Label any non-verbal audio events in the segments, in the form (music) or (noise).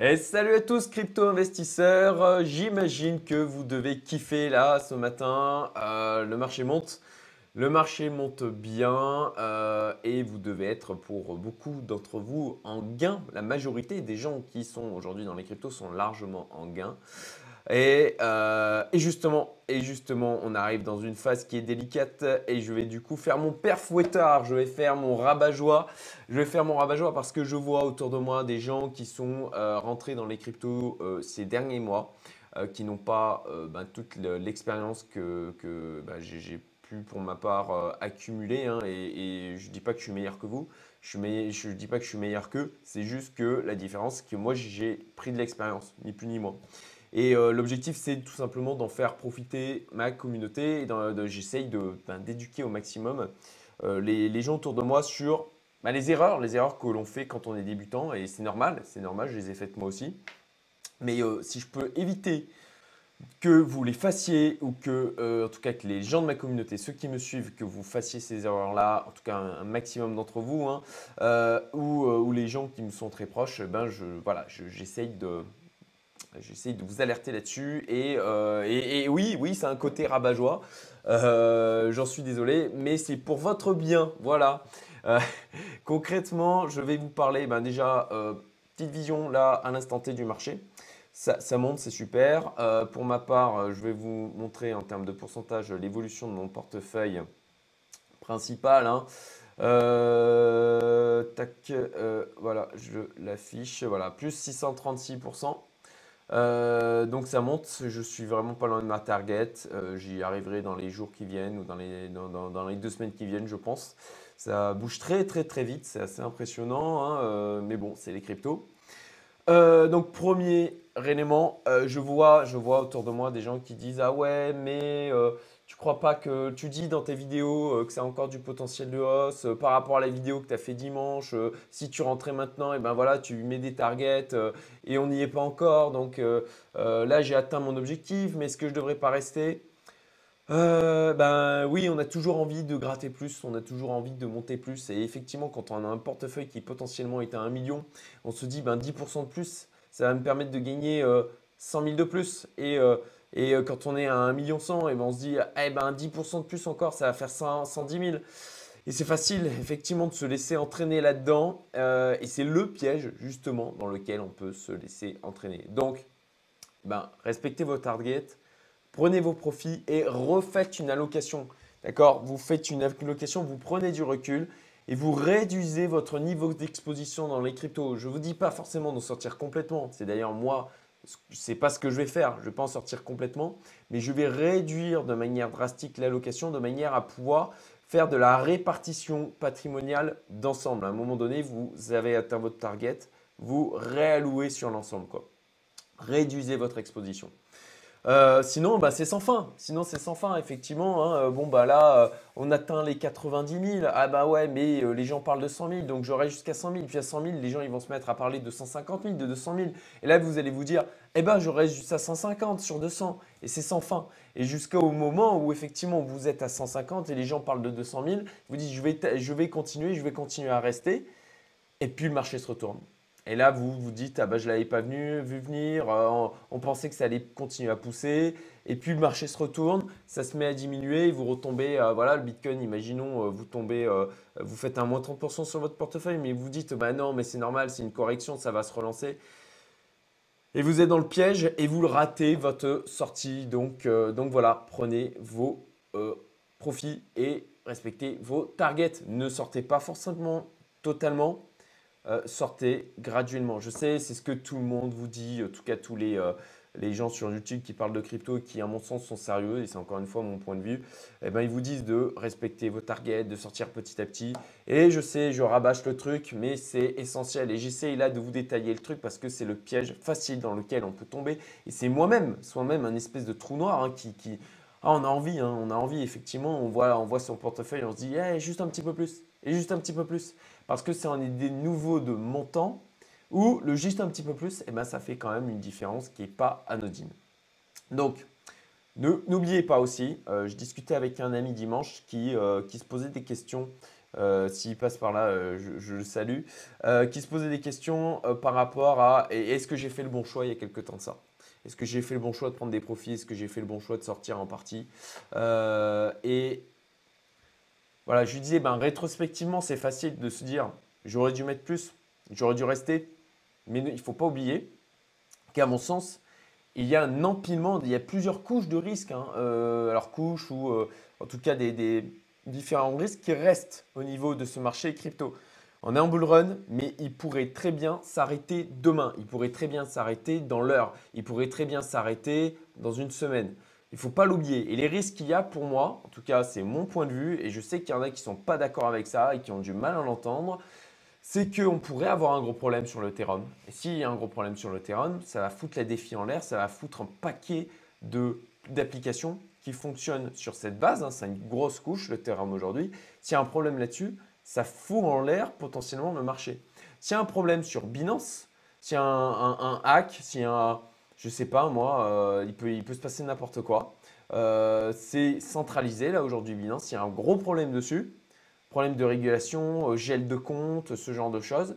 Et salut à tous crypto investisseurs, Euh, j'imagine que vous devez kiffer là ce matin, Euh, le marché monte, le marché monte bien euh, et vous devez être pour beaucoup d'entre vous en gain. La majorité des gens qui sont aujourd'hui dans les cryptos sont largement en gain. Et, euh, et justement, on arrive dans une phase qui est délicate et je vais du coup faire mon père fouettard, je vais faire mon rabat-joie. Je vais faire mon rabat-joie parce que je vois autour de moi des gens qui sont euh, rentrés dans les cryptos euh, ces derniers mois, qui n'ont pas ben, toute le- l'expérience que, ben, j'ai pu pour ma part accumuler. hein, et, et je ne dis pas que je suis meilleur que vous, je ne dis pas que je suis meilleur qu'eux, c'est juste que la différence, c'est que moi j'ai pris de l'expérience, ni plus ni moins. Et euh, l'objectif, c'est tout simplement d'en faire profiter ma communauté. et J'essaye ben, d'éduquer au maximum euh, les, gens autour de moi sur bah, les erreurs, les erreurs que l'on fait quand on est débutant. Et c'est normal, c'est normal, je les ai faites moi aussi. Mais euh, si je peux éviter que vous les fassiez ou que, en tout cas, que les gens de ma communauté, ceux qui me suivent, que vous fassiez ces erreurs-là, en tout cas un, maximum d'entre vous, hein, ou, les gens qui me sont très proches, ben je, voilà, je- j'essaye de, J'essaye de vous alerter là-dessus. Et, euh, et- et oui, oui, c'est un côté rabat-joie. Euh, J'en suis désolé, mais c'est pour votre bien. Voilà. Euh, (laughs) concrètement, je vais vous parler ben, déjà, petite vision là à l'instant T du marché. Ça, monte, c'est super. Pour ma part, je vais vous montrer en termes de pourcentage l'évolution de mon portefeuille principal. hein. Tac, voilà, je l'affiche. Voilà, plus 636%. Euh, donc ça monte, je suis vraiment pas loin de ma target. Euh, J'y arriverai dans les jours qui viennent ou dans les, dans, les deux semaines qui viennent, je pense. Ça bouge très très très vite, c'est assez impressionnant, hein, euh, mais bon, c'est les cryptos. Donc premier élément, je vois, je vois autour de moi des gens qui disent ah ouais, mais tu crois pas que tu dis dans tes vidéos euh, que a encore du potentiel de hausse euh, par rapport à la vidéo que tu as fait dimanche. euh, si tu rentrais maintenant, et ben voilà, tu mets des targets euh, et on n'y est pas encore. Donc là, j'ai atteint mon objectif, mais est-ce que je devrais pas rester Ben oui, on a toujours envie de gratter plus, on a toujours envie de monter plus. Et effectivement, quand on a un portefeuille qui potentiellement est à 1 million, on se dit ben 10% de plus, ça va me permettre de gagner euh, 100 000 de plus. Et, et euh, quand on est à 1 million 100, et ben on se dit eh ben 10% de plus encore, ça va faire 100 110 000. Et c'est facile, effectivement, de se laisser entraîner là-dedans. euh, et c'est le piège, justement, dans lequel on peut se laisser entraîner. Donc, ben, respectez vos targets, prenez vos profits et refaites une allocation. D'accord? Vous faites une allocation, vous prenez du recul et vous réduisez votre niveau d'exposition dans les cryptos. Je ne vous dis pas forcément d'en sortir complètement. C'est d'ailleurs moi, ce n'est pas ce que je vais faire. Je ne vais pas en sortir complètement, mais je vais réduire de manière drastique l'allocation de manière à pouvoir faire de la répartition patrimoniale d'ensemble. À un moment donné, vous avez atteint votre target, vous réallouez sur l'ensemble. Réduisez votre exposition. Euh, sinon, bah, c'est sans fin. Sinon, c'est sans fin, effectivement. hein. Euh, Bon, bah là, euh, on atteint les 90 000. Ah bah ouais, mais les gens parlent de 100 000, donc j'aurai jusqu'à 100 000. Puis à 100 000, les gens vont se mettre à parler de 150 000, de 200 000. Et là, vous allez vous dire, eh ben, j'aurai juste à 150 sur 200. Et c'est sans fin. Et jusqu'au moment où effectivement vous êtes à 150 et les gens parlent de 200 000, vous dites, je vais, je vais continuer, je vais continuer à rester. Et puis le marché se retourne. Et là, vous vous dites, ah bah, je ne l'avais pas venu, vu venir, euh, on, pensait que ça allait continuer à pousser. Et puis le marché se retourne, ça se met à diminuer, vous retombez, euh, voilà, le Bitcoin, imaginons, euh, vous tombez, vous faites un moins 30% sur votre portefeuille, mais vous dites, bah non, mais c'est normal, c'est une correction, ça va se relancer. Et vous êtes dans le piège et vous le ratez votre sortie. Donc, donc voilà, prenez vos profits et respectez vos targets. Ne sortez pas forcément totalement, euh, sortez graduellement. Je sais, c'est ce que tout le monde vous dit, en tout cas tous les, euh, les gens sur YouTube qui parlent de crypto et qui, à mon sens, sont sérieux, et c'est encore une fois mon point de vue, eh ben, ils vous disent de respecter vos targets, de sortir petit à petit. Et je sais, je rabâche le truc, mais c'est essentiel. Et j'essaye là de vous détailler le truc parce que c'est le piège facile dans lequel on peut tomber. Et c'est moi-même, soi-même, un espèce de trou noir hein, qui, qui- Ah, on a envie, hein, on a envie, effectivement. On voit, on voit son portefeuille, on se dit, Eh, juste un petit peu plus, et juste un petit peu plus. Parce que c'est un des nouveaux de montant où le juste un petit peu plus, eh ben, ça fait quand même une différence qui n'est pas anodine. Donc, n'oubliez pas aussi, euh, je discutais avec un ami dimanche qui, euh, qui se posait des questions S'il passe par là, je, le salue. qui se posait des questions par rapport à est-ce que j'ai fait le bon choix il y a quelques temps de ça? Est-ce que j'ai fait le bon choix de prendre des profits? Est-ce que j'ai fait le bon choix de sortir en partie? Et voilà, je lui disais, ben, rétrospectivement, c'est facile de se dire j'aurais dû mettre plus, j'aurais dû rester. Mais il ne faut pas oublier qu'à mon sens, il y a un empilement, il y a plusieurs couches de risques. Hein. Euh, alors, couches ou euh, en tout cas des, différents risques qui restent au niveau de ce marché crypto. On est en bull run, mais il pourrait très bien s'arrêter demain. Il pourrait très bien s'arrêter dans l'heure. Il pourrait très bien s'arrêter dans une semaine. Il ne faut pas l'oublier. Et les risques qu'il y a pour moi, en tout cas c'est mon point de vue, et je sais qu'il y en a qui ne sont pas d'accord avec ça et qui ont du mal à l'entendre, c'est qu'on pourrait avoir un gros problème sur le Ethereum. Et s'il y a un gros problème sur le Ethereum, ça va foutre la défi en l'air, ça va foutre un paquet d'applications qui fonctionnent sur cette base. Hein. c'est une grosse couche, le Ethereum aujourd'hui. S'il y a un problème là-dessus, ça fout en l'air potentiellement le marché. S'il y a un problème sur Binance, s'il y a un, hack, s'il y a un, je sais pas moi, euh, il, peut, il se passer n'importe quoi. Euh, c'est centralisé là aujourd'hui Binance, s'il y a un gros problème dessus, problème de régulation, euh, gel de compte, ce genre de choses,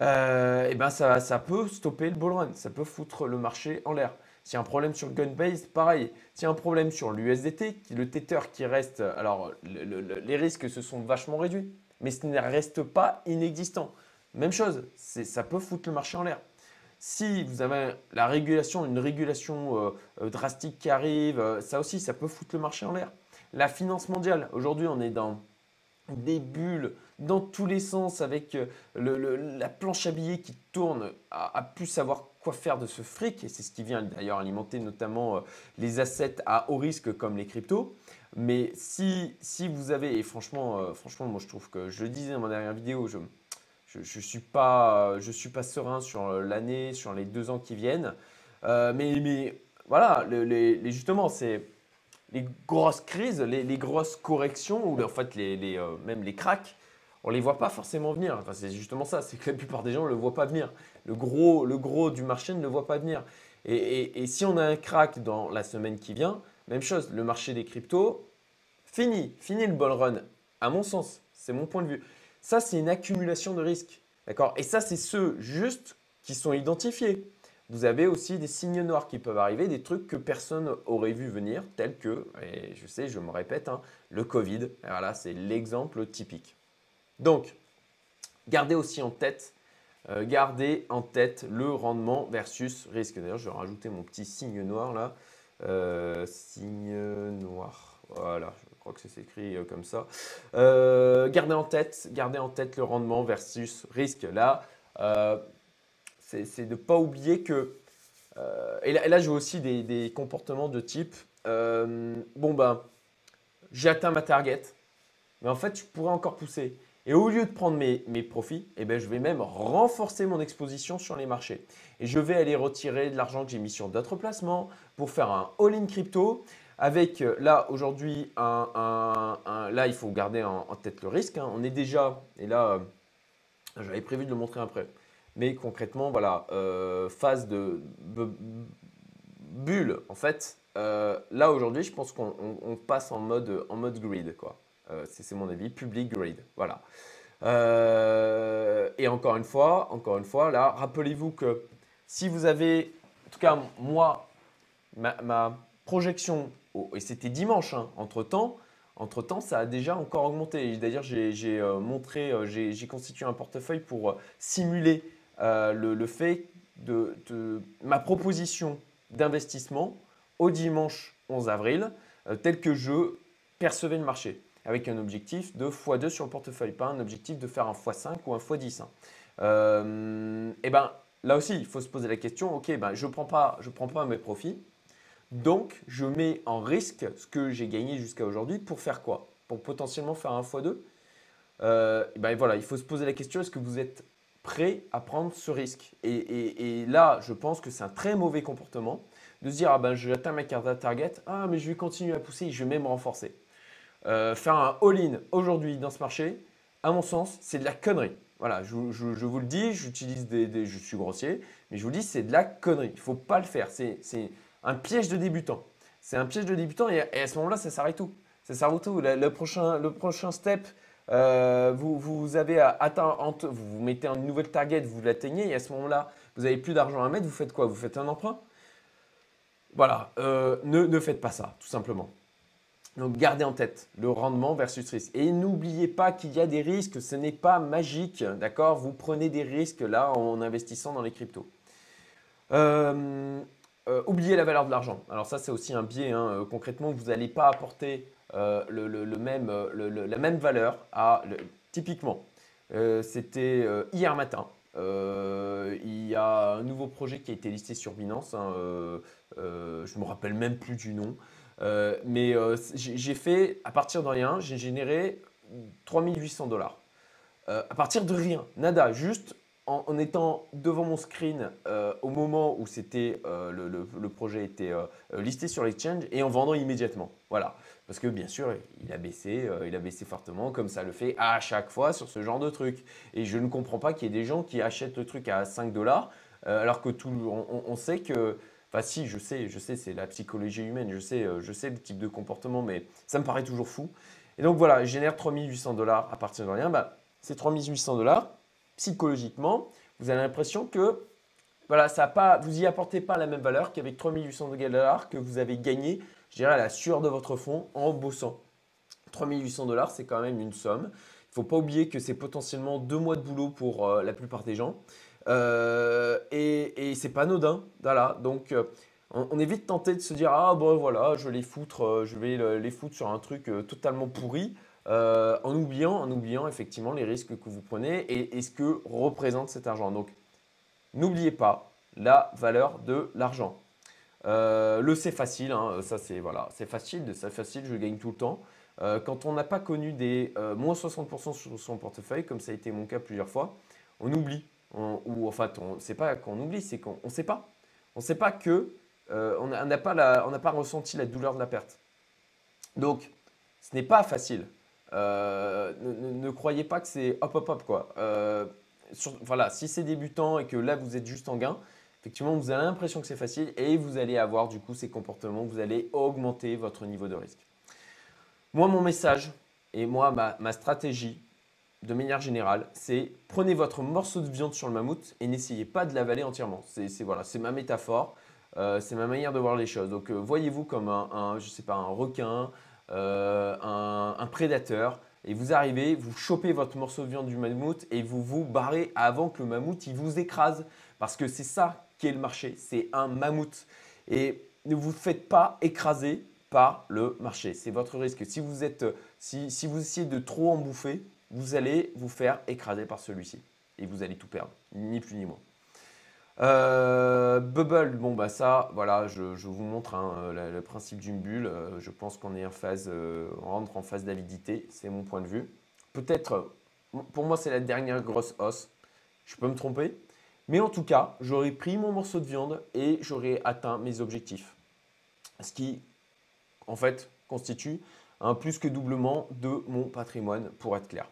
et eh ben ça, peut stopper le bull run, ça peut foutre le marché en l'air. S'il y a un problème sur Gunbase, pareil. S'il y a un problème sur l'USDT, le Tether qui reste, alors les risques se sont vachement réduits, mais ce ne reste pas inexistant. Même chose, ça peut foutre le marché en l'air. Si vous avez la régulation, une régulation euh, drastique qui arrive, ça aussi, ça peut foutre le marché en l'air. La finance mondiale, aujourd'hui, on est dans des bulles dans tous les sens avec euh, la planche à billets qui tourne à, plus savoir quoi faire de ce fric et c'est ce qui vient d'ailleurs alimenter notamment euh, les assets à haut risque comme les cryptos. Mais si, si vous avez, et franchement, euh, franchement, moi je trouve que je le disais dans ma dernière vidéo, je ne je, suis, pas, suis pas serein sur l'année, sur les deux ans qui viennent. mais, mais voilà, les, justement, c'est les grosses crises, les, grosses corrections, ou en fait les, euh, même les cracks, on ne les voit pas forcément venir. Enfin, c'est justement ça, c'est que la plupart des gens ne le voient pas venir. Le gros, le gros du marché ne le voit pas venir. Et, si on a un crack dans la semaine qui vient, même chose, le marché des cryptos, fini, fini le bull run, à mon sens, c'est mon point de vue. Ça, c'est une accumulation de risques. D'accord? Et ça, c'est ceux juste qui sont identifiés vous avez aussi des signes noirs qui peuvent arriver, des trucs que personne aurait vu venir, tels que, et je sais, je me répète, hein, le Covid. voilà, c'est l'exemple typique. Donc, gardez aussi en tête, euh, gardez en tête le rendement versus risque. D'ailleurs, je vais rajouter mon petit signe noir là. Euh, signe noir. Voilà, je crois que c'est écrit euh, comme ça. gardez en tête, gardez en tête le rendement versus risque. Là, c'est de ne pas oublier que. Euh, et, là, je vois aussi des, comportements de type euh, bon, ben, j'ai atteint ma target, mais en fait, je pourrais encore pousser. Et au lieu de prendre mes, profits, eh ben, je vais même renforcer mon exposition sur les marchés. Et je vais aller retirer de l'argent que j'ai mis sur d'autres placements pour faire un all-in crypto. Avec euh, là, aujourd'hui, un, là, il faut garder en, tête le risque. Hein. On est déjà, et là, j'avais prévu de le montrer après. Mais concrètement, voilà, euh, phase de bulle, en fait, euh, là aujourd'hui, je pense qu'on passe en mode, en mode grid, quoi. Euh, c'est mon avis, public grid, voilà. et encore une fois, encore une fois, là, rappelez-vous que si vous avez, en tout cas moi, ma, projection, et c'était dimanche, hein, entre temps, entre temps, ça a déjà encore augmenté. D'ailleurs, j'ai montré, j'ai constitué un portefeuille pour simuler euh, le, fait de, ma proposition d'investissement au dimanche 11 avril, euh, tel que je percevais le marché, avec un objectif de x2 sur le portefeuille, pas un objectif de faire un x5 ou un x10. Hein. Euh, et ben là aussi, il faut se poser la question, ok, ben, je ne prends, prends pas mes profits, donc je mets en risque ce que j'ai gagné jusqu'à aujourd'hui pour faire quoi? Pour potentiellement faire un x2 ben voilà, il faut se poser la question, est-ce que vous êtes prêt à prendre ce risque? Et, là, je pense que c'est un très mauvais comportement de se dire ah ben j'atteins ma carte target, ah mais je vais continuer à pousser, je vais même renforcer. Euh, faire un all-in aujourd'hui dans ce marché, à mon sens, c'est de la connerie. Voilà, je, vous le dis, j'utilise des, je suis grossier, mais je vous dis c'est de la connerie. Il ne faut pas le faire. C'est un piège de débutant. C'est un piège de débutant et, à ce moment-là, ça s'arrête tout. Ça s'arrête tout. Le, prochain, le prochain step, vous, vous, avez atteint, vous, vous mettez une nouvelle target, vous l'atteignez et à ce moment-là, vous n'avez plus d'argent à mettre, vous faites quoi? Vous faites un emprunt? Voilà, ne, ne faites pas ça, tout simplement. Donc gardez en tête le rendement versus risque. Et n'oubliez pas qu'il y a des risques, ce n'est pas magique, d'accord? Vous prenez des risques là en investissant dans les cryptos. Euh, euh, oubliez la valeur de l'argent. Alors ça c'est aussi un biais. Hein. Euh, concrètement, vous n'allez pas apporter le, même, la même valeur typiquement, c'était hier matin. il y a un nouveau projet qui a été listé sur Binance. Hein, je ne me rappelle même plus du nom. Euh, mais euh, j'ai fait, à partir de rien, j'ai généré 3800 dollars. Euh, à partir de rien, nada, juste en, étant devant mon screen au moment où c'était le, le, projet était listé sur l'exchange et en vendant immédiatement. Voilà. Parce que bien sûr, il a baissé, il a baissé fortement, comme ça le fait à chaque fois sur ce genre de truc. Et je ne comprends pas qu'il y ait des gens qui achètent le truc à 5 dollars, alors que tout, on sait que Enfin, si, je sais, je sais, c'est la psychologie humaine, je sais, euh, je sais le type de comportement, mais ça me paraît toujours fou. Et donc voilà, je génère 3800 dollars à partir de rien. Bah, ces 3800 dollars, psychologiquement, vous avez l'impression que voilà, ça pas, vous n'y apportez pas la même valeur qu'avec 3800 dollars que vous avez gagné, je dirais, à la sueur de votre fonds en bossant. 3800 dollars, c'est quand même une somme. Il ne faut pas oublier que c'est potentiellement deux mois de boulot pour euh, la plupart des gens. Euh, et, c'est pas anodin. Voilà. Donc, euh, on, est vite de se dire Ah, bon, voilà, je vais les foutre, je vais les foutre sur un truc totalement pourri. En oubliant, en oubliant effectivement les risques que vous prenez et, ce que représente cet argent. Donc, n'oubliez pas la valeur de l'argent. le c'est facile, hein, ça c'est voilà, c'est facile, c'est facile, je gagne tout le temps. quand on n'a pas connu des moins 60% sur son portefeuille, comme ça a été mon cas plusieurs fois, on oublie ou en fait, c'est pas qu'on oublie, c'est qu'on ne sait pas. On ne sait pas que euh, on n'a pas, pas ressenti la douleur de la perte. Donc, ce n'est pas facile. Euh, ne, croyez pas que c'est hop hop hop quoi. Euh, voilà, si c'est débutant et que là vous êtes juste en gain, effectivement vous avez l'impression que c'est facile et vous allez avoir du coup ces comportements, vous allez augmenter votre niveau de risque. Moi mon message et moi ma stratégie de manière générale, c'est prenez votre morceau de viande sur le mammouth et n'essayez pas de l'avaler entièrement. C'est voilà, ma métaphore, euh, c'est ma manière de voir les choses. Donc voyez-vous comme un, je sais pas, un requin, euh, un, prédateur, et vous arrivez, vous chopez votre morceau de viande du mammouth et vous vous barrez avant que le mammouth il vous écrase, parce que c'est ça qui est le marché, c'est un mammouth. Et ne vous faites pas écraser par le marché, c'est votre risque. Si vous êtes, si, si vous essayez de trop en bouffer, vous allez vous faire écraser par celui-ci. Et vous allez tout perdre, ni plus ni moins. Euh, bubble, bon bah ça, voilà, je, vous montre hein, le, principe d'une bulle. Euh, je pense qu'on est en phase, euh, on rentre en phase d'avidité, c'est mon point de vue. Peut-être, pour moi c'est la dernière grosse hausse. Je peux me tromper, mais en tout cas, j'aurais pris mon morceau de viande et j'aurais atteint mes objectifs. Ce qui, en fait, constitue un plus que doublement de mon patrimoine, pour être clair.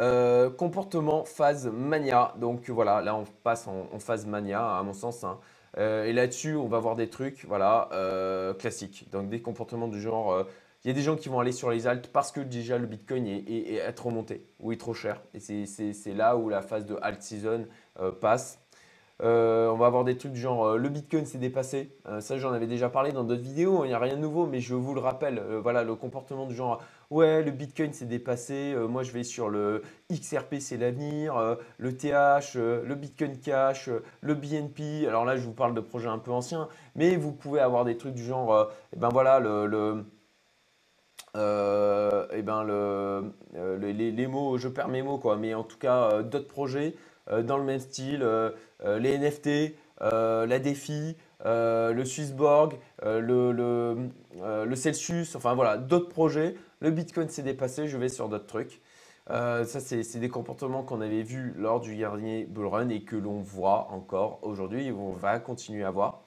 Euh, comportement phase mania. Donc voilà, là on passe en, phase mania à mon sens. Hein. Euh, et là-dessus, on va voir des trucs voilà, euh, classiques. Donc des comportements du genre, il y a des gens qui vont aller sur les altes parce que déjà le Bitcoin est, est, trop monté ou est trop cher. Et c'est là où la phase de alt season passe. On va avoir des trucs du genre le Bitcoin s'est dépassé. ça, j'en avais déjà parlé dans d'autres vidéos. Il n'y a rien de nouveau, mais je vous le rappelle. voilà, le comportement du genre ouais, le Bitcoin s'est dépassé, euh, moi je vais sur le XRP, c'est l'avenir, euh, le TH, euh, le Bitcoin Cash, le BNP. Alors là, je vous parle de projets un peu anciens, mais vous pouvez avoir des trucs du genre, eh ben voilà, le, eh ben le, les, mots, je perds mes mots quoi, mais en tout cas d'autres projets dans le même style, les NFT, la défi, le Swissborg, le, le, le, Celsius, enfin voilà, d'autres projets le Bitcoin s'est dépassé, je vais sur d'autres trucs. Euh, ça, c'est des comportements qu'on avait vus lors du dernier bull run et que l'on voit encore aujourd'hui et on va continuer à voir.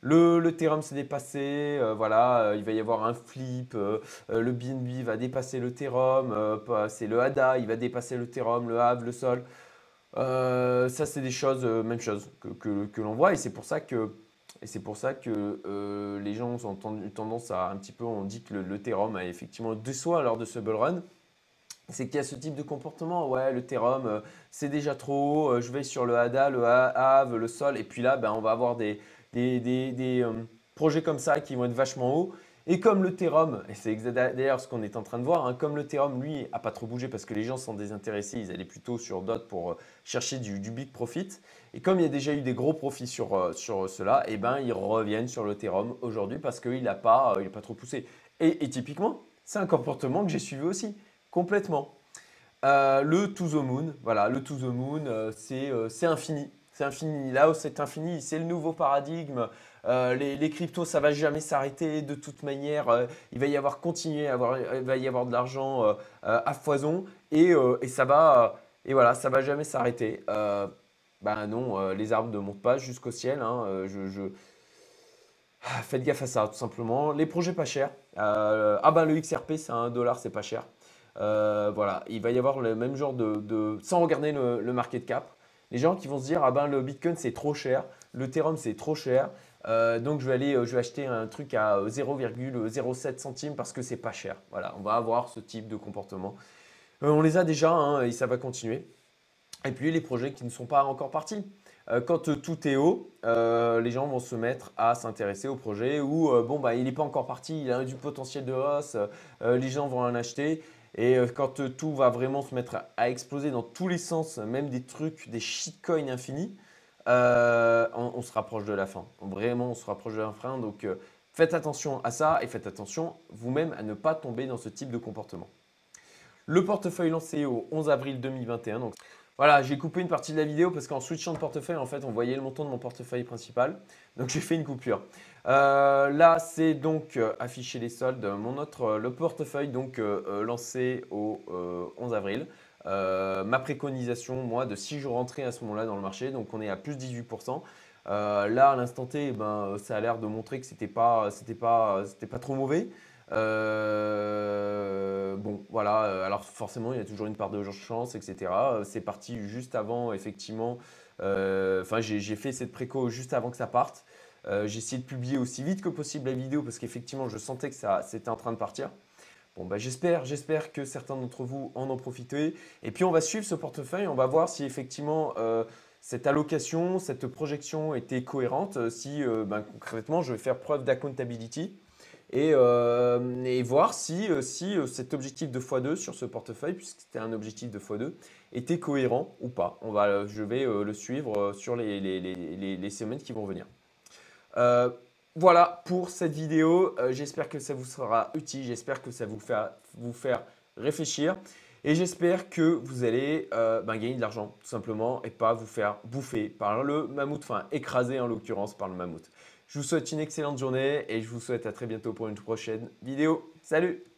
Le, le Ethereum s'est dépassé, euh, voilà, euh, il va y avoir un flip, le BNB va dépasser le Ethereum, c'est le ADA, il va dépasser le Ethereum, le HAV, le Sol. Ça, c'est des choses, même chose que, l'on voit et c'est pour ça que euh, les gens ont tendance à un petit peu, on dit que le, le a effectivement déçoit lors de ce bull run. c'est qu'il y a ce type de comportement. Ouais, l'Ethereum, c'est déjà trop haut. je vais sur le ADA, le HAV, le Sol. Et puis là, ben, on va avoir des, des, projets comme ça qui vont être vachement hauts. Et comme le Therum, et c'est d'ailleurs ce qu'on est en train de voir, hein, comme le Therum, lui, a pas trop bougé parce que les gens sont désintéressés, ils allaient plutôt sur DOT pour euh, chercher du, big profit. Et comme il y a déjà eu des gros profits sur, euh, sur cela, et eh ben, ils reviennent sur le Therum aujourd'hui parce qu'il n'a pas, euh, pas trop poussé. Et, typiquement, c'est un comportement que j'ai suivi aussi, complètement. le to the moon, voilà, le to the moon, c'est infini. C'est infini. Là où c'est infini, c'est le nouveau paradigme. Euh, les, cryptos, ça va jamais s'arrêter de toute manière. Euh, il va y avoir continuer, avoir, il va y avoir de l'argent euh, à foison et, ça va et voilà, ça va jamais s'arrêter. ben non, les arbres ne montent pas jusqu'au ciel. Hein, je, ah, Faites gaffe à ça, tout simplement. Les projets pas chers. ah ben le XRP, c'est un dollar, c'est pas cher. voilà, il va y avoir le même genre de, sans regarder le, market cap. Les gens qui vont se dire ah ben le Bitcoin c'est trop cher, le Ethereum c'est trop cher, euh, donc je vais aller, euh, je vais acheter un truc à 0,07 centimes parce que c'est pas cher. Voilà, on va avoir ce type de comportement. Euh, on les a déjà hein, et ça va continuer. Et puis les projets qui ne sont pas encore partis. quand tout est haut, les gens vont se mettre à s'intéresser au projet où bon bah il n'est pas encore parti, il a du potentiel de hausse, les gens vont en acheter. Et quand tout va vraiment se mettre à, exploser dans tous les sens, même des trucs, des shitcoins infinis, euh, on, se rapproche de la fin. Vraiment, on se rapproche de la fin. Donc, euh, faites attention à ça et faites attention vous-même à ne pas tomber dans ce type de comportement. Le portefeuille lancé au 11 avril 2021. Donc, voilà, j'ai coupé une partie de la vidéo parce qu'en switchant de portefeuille, en fait, on voyait le montant de mon portefeuille principal. Donc, j'ai fait une coupure. Euh, là, c'est donc afficher les soldes. Mon autre, le portefeuille donc lancé au 11 avril. Euh, ma préconisation, moi, de si je rentrais à ce moment-là dans le marché, donc on est à plus 18%. Euh, là, à l'instant T, eh ben, ça a l'air de montrer que c'était pas, c'était pas, pas trop mauvais. Euh, bon, voilà. Alors forcément, il y a toujours une part de chance, etc. C'est parti juste avant, effectivement. Enfin, j'ai fait cette préco juste avant que ça parte. j'ai essayé de publier aussi vite que possible la vidéo parce qu'effectivement, je sentais que c'était en train de partir. Bon, bah, j'espère, j'espère que certains d'entre vous en ont profité. Et puis, on va suivre ce portefeuille. On va voir si effectivement euh, cette allocation, cette projection était cohérente. Euh, si euh, ben, concrètement, je vais faire preuve d'accountability et, voir si, si cet objectif de x2 sur ce portefeuille, puisque c'était un objectif de x2, était cohérent ou pas. On va, je vais le suivre sur les, les, les, semaines qui vont venir. Voilà pour cette vidéo. Euh, j'espère que ça vous sera utile. J'espère que ça vous fait vous faire réfléchir. Et j'espère que vous allez euh, ben, gagner de l'argent, tout simplement, et pas vous faire bouffer par le mammouth, enfin écraser en l'occurrence par le mammouth. Je vous souhaite une excellente journée et je vous souhaite à très bientôt pour une prochaine vidéo. Salut